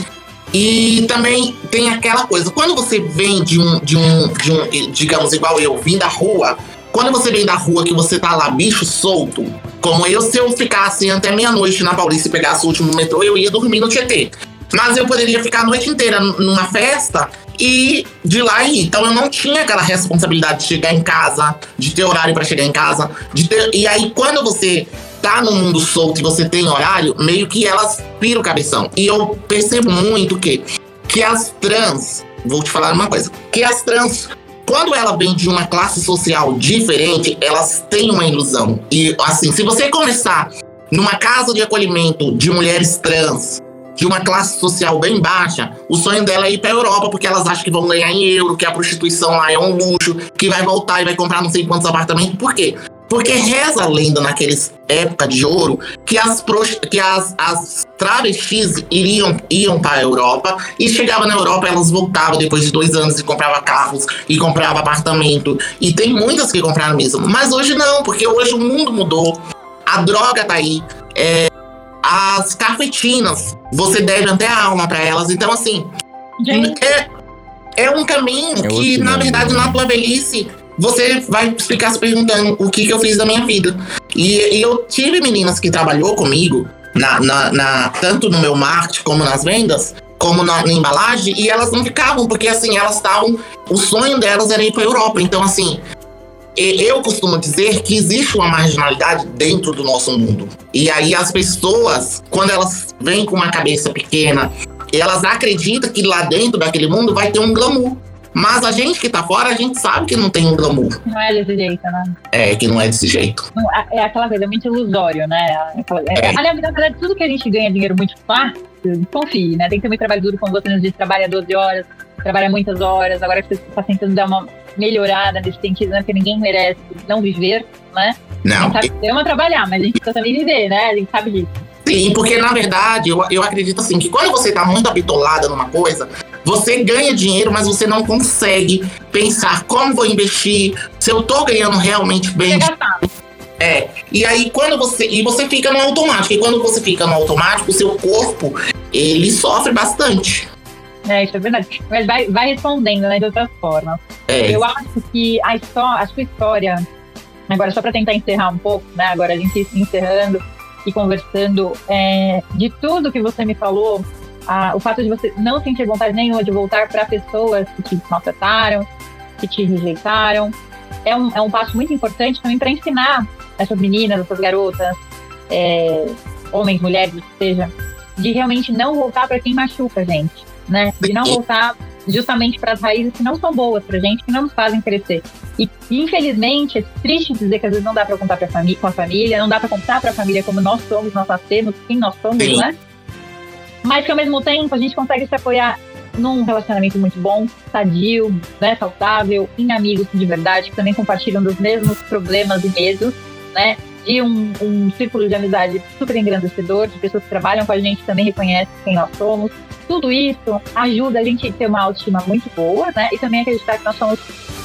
E também tem aquela coisa, quando você vem de um, de um, de um digamos, igual eu, vim da rua, quando você vem da rua que você tá lá, bicho solto, como eu, se eu ficasse até meia-noite na Paulista e pegasse o último metrô, eu ia dormir no Tietê. Mas eu poderia ficar a noite inteira numa festa e de lá ir. Então eu não tinha aquela responsabilidade de chegar em casa, de ter horário para chegar em casa. De ter... E aí, quando você tá no mundo solto e você tem horário, meio que elas piram o cabeção. E eu percebo muito que, que as trans, vou te falar uma coisa, que as trans quando ela vem de uma classe social diferente, elas têm uma ilusão. E assim, se você começar numa casa de acolhimento de mulheres trans, de uma classe social bem baixa, o sonho dela é ir para a Europa, porque elas acham que vão ganhar em euro, que a prostituição lá é um luxo, que vai voltar e vai comprar não sei quantos apartamentos. Por quê? Porque reza a lenda naqueles época de ouro que as, que as, as travestis iriam, iam para a Europa e chegava na Europa elas voltavam depois de dois anos e comprava carros e comprava apartamento. E tem muitas que compraram mesmo. Mas hoje não, porque hoje o mundo mudou. A droga tá aí. É, as cafetinas, você deve até a alma para elas. Então, assim, é, é um caminho é que, na verdade, na tua velhice, você vai ficar se perguntando o que, que eu fiz da minha vida. E, e eu tive meninas que trabalhou comigo, na, na, na, tanto no meu marketing como nas vendas, como na, na embalagem, e elas não ficavam, porque assim, elas estavam. O sonho delas era ir para Europa. Então, assim, eu costumo dizer que existe uma marginalidade dentro do nosso mundo. E aí as pessoas, quando elas vêm com uma cabeça pequena, elas acreditam que lá dentro daquele mundo vai ter um glamour. Mas a gente que tá fora, a gente sabe que não tem um glamour. Não é desse jeito, né? É, que não é desse jeito. Não, é aquela coisa, é muito ilusório, né? É, é. Aliás, na verdade, tudo que a gente ganha dinheiro muito fácil, confie, né? Tem que ter muito trabalho duro, como você nos diz, trabalha 12 horas, trabalha muitas horas, agora você está tentando dar uma melhorada nesse sentido, né? Porque ninguém merece não viver, né? Não. A gente sabe que ama trabalhar, mas a gente precisa também viver, né? A gente sabe disso. Sim, porque na verdade eu, eu acredito assim que quando você tá muito habitolada numa coisa, você ganha dinheiro, mas você não consegue pensar como vou investir, se eu tô ganhando realmente bem. É. E aí quando você. E você fica no automático. E quando você fica no automático, o seu corpo, ele sofre bastante. É, isso é verdade. Mas vai, vai respondendo, né, de outras formas. É. Eu acho que a, história, a sua história, agora só para tentar encerrar um pouco, né, agora a gente encerrando, e conversando é, de tudo que você me falou, a, o fato de você não sentir vontade nenhuma de voltar para pessoas que te maltrataram, que te rejeitaram, é um, é um passo muito importante também para ensinar essas meninas, essas garotas, é, homens, mulheres, seja, de realmente não voltar para quem machuca a gente, né? De não voltar justamente para as raízes que não são boas para gente, que não nos fazem crescer. E infelizmente é triste dizer que às vezes não dá para contar pra família, com a família, não dá para contar para a família como nós somos, nós nascemos, quem nós somos, Sim. né? Mas que ao mesmo tempo a gente consegue se apoiar num relacionamento muito bom, sadio, né, saudável, em amigos de verdade, que também compartilham dos mesmos problemas e medos, né? De um, um círculo de amizade super engrandecedor, de pessoas que trabalham com a gente também reconhecem quem nós somos. Tudo isso ajuda a gente a ter uma autoestima muito boa, né? E também acreditar que nós somos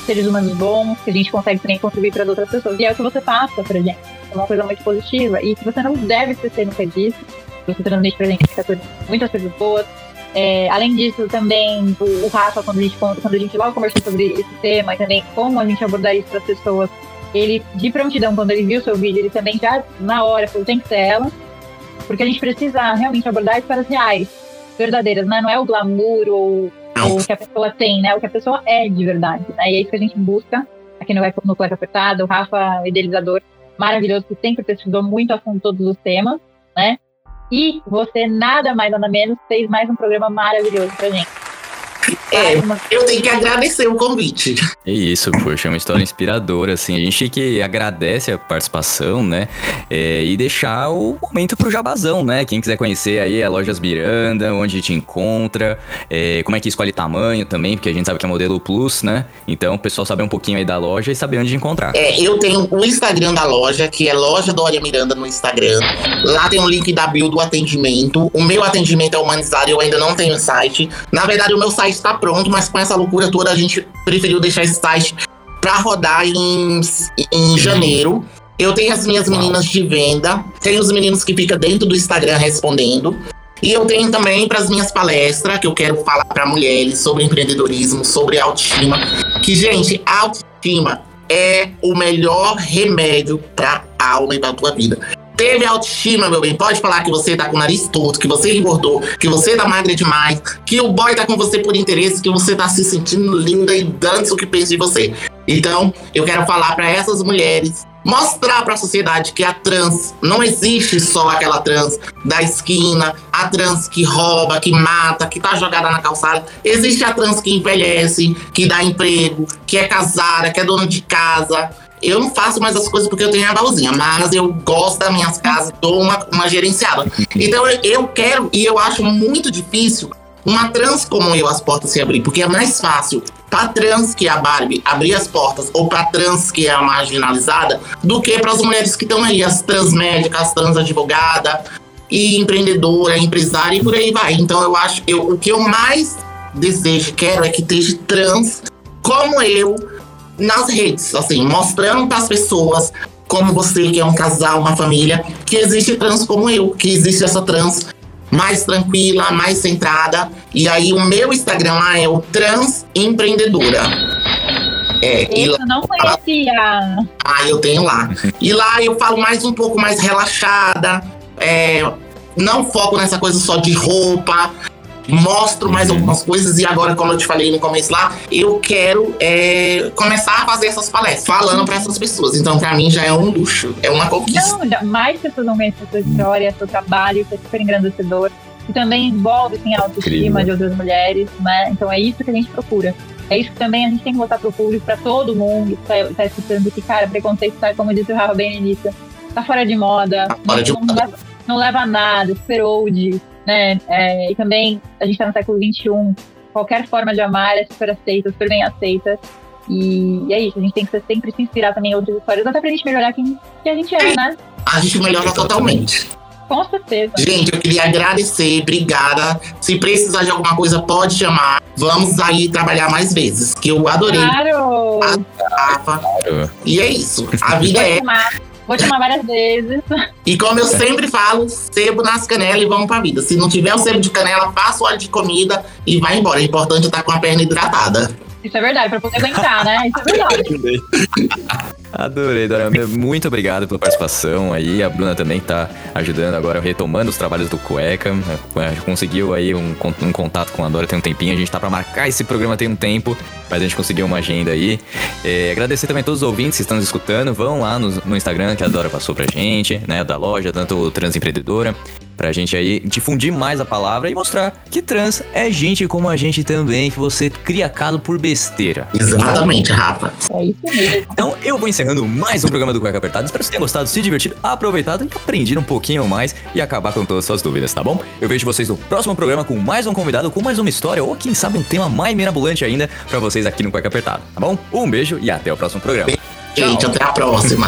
seres humanos bons, que a gente consegue também contribuir para outras pessoas. E é o que você passa pra gente. É uma coisa muito positiva e que você não deve esquecer nunca disso. Você transmite pra gente muitas coisas boas. É, além disso, também o, o Rafa, quando a, gente, quando a gente logo conversou sobre esse tema e também como a gente abordar isso para as pessoas, ele, de prontidão, quando ele viu seu vídeo, ele também já, na hora, falou: tem que ser ela, porque a gente precisa realmente abordar histórias reais, verdadeiras, né? Não é o glamour ou, ou o que a pessoa tem, né? O que a pessoa é de verdade. Né? E é isso que a gente busca aqui no, no Cueca Apertada. O Rafa, idealizador maravilhoso, que sempre pesquisou muito a fundo todos os temas, né? E você, nada mais, nada menos, fez mais um programa maravilhoso pra gente. É, eu tenho que agradecer o convite. É isso, poxa, é uma história inspiradora, assim. A gente que agradece a participação, né? É, e deixar o momento pro jabazão, né? Quem quiser conhecer aí a Lojas Miranda, onde te encontra, é, como é que escolhe tamanho também, porque a gente sabe que é modelo Plus, né? Então o pessoal saber um pouquinho aí da loja e saber onde encontrar. É, eu tenho o Instagram da loja, que é Loja Dória Miranda no Instagram. Lá tem um link da bio do atendimento. O meu atendimento é humanizado, eu ainda não tenho site. Na verdade, o meu site está pronto, mas com essa loucura toda a gente preferiu deixar esse site para rodar em, em janeiro. Eu tenho as minhas meninas de venda, tenho os meninos que ficam dentro do Instagram respondendo. E eu tenho também para as minhas palestras, que eu quero falar para mulheres sobre empreendedorismo, sobre autoestima. Que, gente, autoestima é o melhor remédio para a alma e para a tua vida. Teve autoestima, meu bem. Pode falar que você tá com o nariz torto, que você engordou, que você tá magra demais, que o boy tá com você por interesse, que você tá se sentindo linda e dando o que pensa de você. Então, eu quero falar para essas mulheres mostrar para a sociedade que a trans não existe só aquela trans da esquina, a trans que rouba, que mata, que tá jogada na calçada. Existe a trans que envelhece, que dá emprego, que é casada, que é dona de casa, eu não faço mais as coisas porque eu tenho a balzinha, mas eu gosto das minhas casas, dou uma, uma gerenciada. Então eu, quero, e eu acho muito difícil uma trans como eu as portas se abrir, porque é mais fácil para trans que é a Barbie abrir as portas ou para trans que é a marginalizada do que para as mulheres que estão aí, as trans médicas, as trans advogada e empreendedora, empresária e por aí vai. Então eu acho, eu, o que eu mais desejo, quero é que esteja trans como eu nas redes, assim, mostrando para as pessoas como você, que é um casal, uma família, que existe trans como eu, que existe essa trans mais tranquila, mais centrada. E aí o meu Instagram lá é o Trans Empreendedora. É, eu lá, não conhecia. Ah, eu tenho lá. [laughs] E lá eu falo mais um pouco mais relaxada. É, não foco nessa coisa só de roupa mostro mais uhum. algumas coisas e agora, como eu te falei no começo lá, eu quero é, começar a fazer essas palestras, falando para essas pessoas. Então, para mim já é um luxo, é uma conquista. Não, mais pessoas não conhecem a sua história, seu trabalho, que é super engrandecedor. E também envolve assim, a autoestima Incrível. de outras mulheres, né? Então é isso que a gente procura. É isso que também a gente tem que botar pro público, para todo mundo que tá, tá escutando que, cara, preconceito tá, como disse o Rafa bem no início, tá fora de moda. Tá fora de não, moda. Não leva, não leva nada, super old né? É, e também a gente está no século XXI, qualquer forma de amar é super aceita, super bem aceita. E, e é isso, a gente tem que sempre se inspirar também em outras histórias, até pra gente melhorar quem, quem a gente é, né? A gente melhora totalmente. Com certeza. Gente, eu queria agradecer, obrigada. Se precisar de alguma coisa, pode chamar. Vamos aí trabalhar mais vezes, que eu adorei. Claro! claro. E é isso. A vida é. Vou chamar várias vezes. E como eu sempre falo, sebo nas canelas e vamos pra vida. Se não tiver o sebo de canela, passa o óleo de comida e vai embora. É importante estar com a perna hidratada. Isso é verdade, pra poder aguentar, né? Isso é verdade. [laughs] Adorei, Dora. Muito obrigado pela participação aí. A Bruna também tá ajudando agora, retomando os trabalhos do Cueca. É, conseguiu aí um, um contato com a Dora tem um tempinho. A gente tá pra marcar esse programa tem um tempo, mas a gente conseguiu uma agenda aí. É, agradecer também a todos os ouvintes que estão nos escutando. Vão lá no, no Instagram que a Dora passou pra gente, né? Da loja, tanto Transempreendedora Pra gente aí difundir mais a palavra e mostrar que trans é gente como a gente também, que você cria caso por besteira. Exatamente, Rafa. É isso mesmo. Então eu vou encerrando mais um programa do Cueca Apertado. Espero que vocês tenham gostado, se divertido, aproveitado e aprendido um pouquinho mais e acabar com todas as suas dúvidas, tá bom? Eu vejo vocês no próximo programa com mais um convidado, com mais uma história ou quem sabe um tema mais mirabolante ainda pra vocês aqui no Cueca Apertado, tá bom? Um beijo e até o próximo programa. Gente, até a próxima.